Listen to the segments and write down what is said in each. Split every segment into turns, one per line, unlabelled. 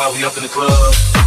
while we up in the club.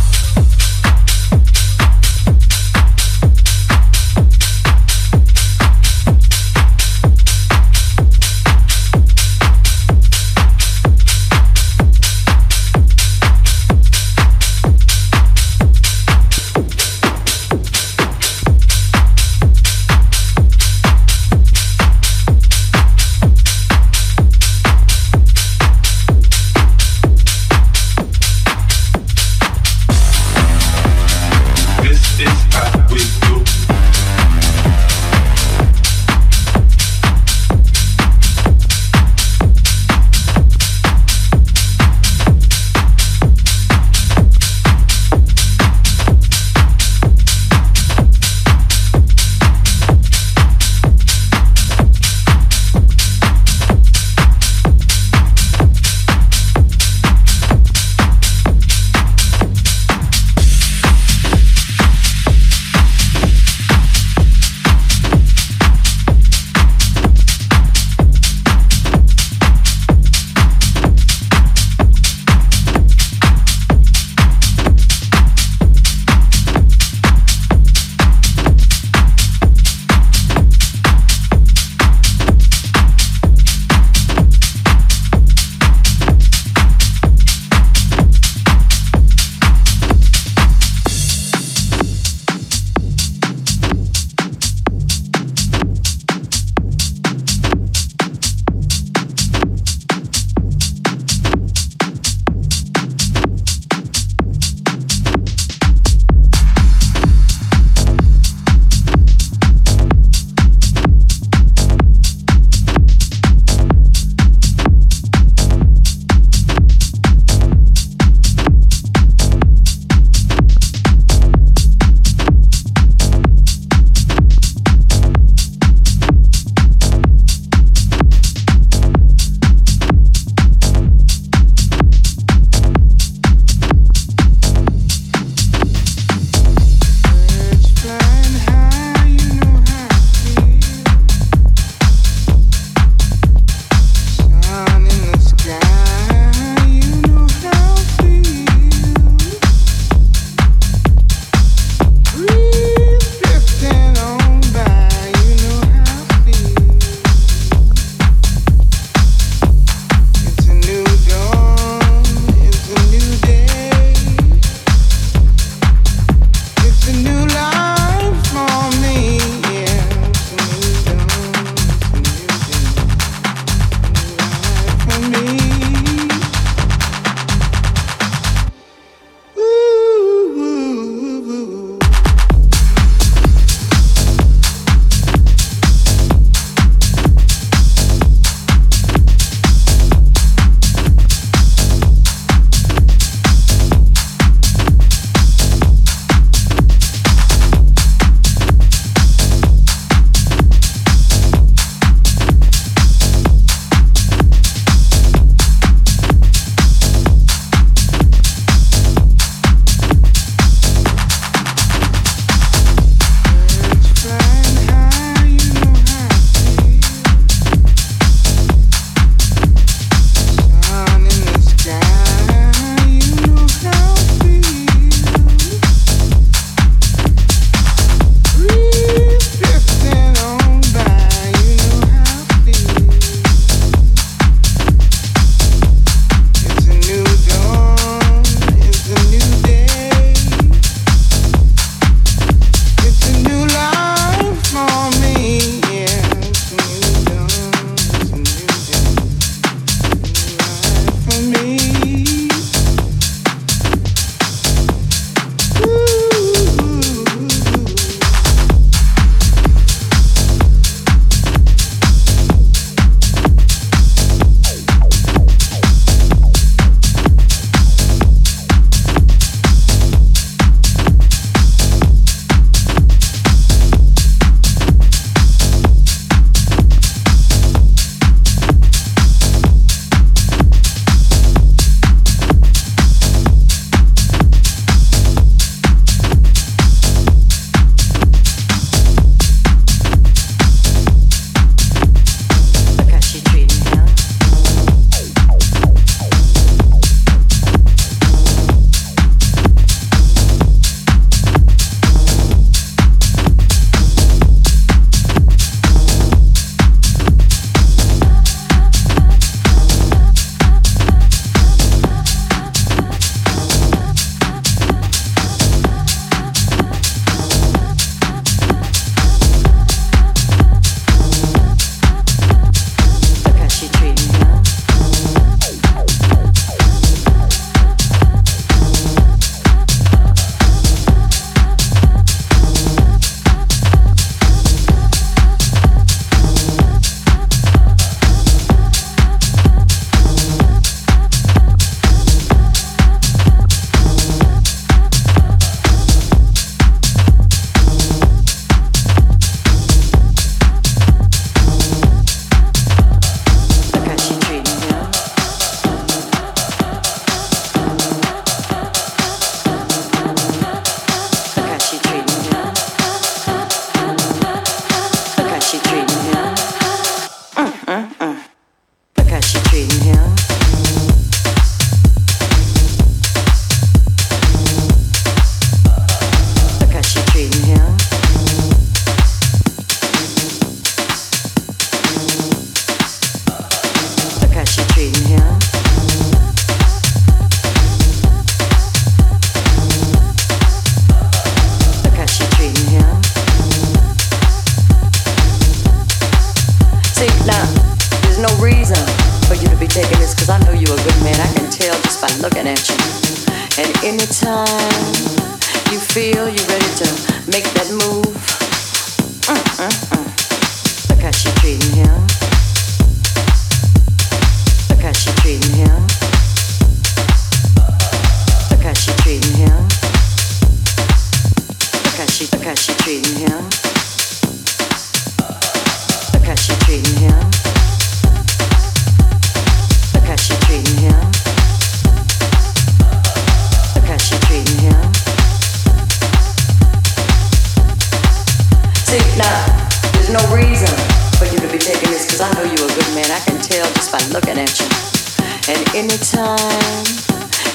And anytime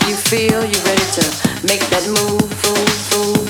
you feel you're ready to make that move, move, move.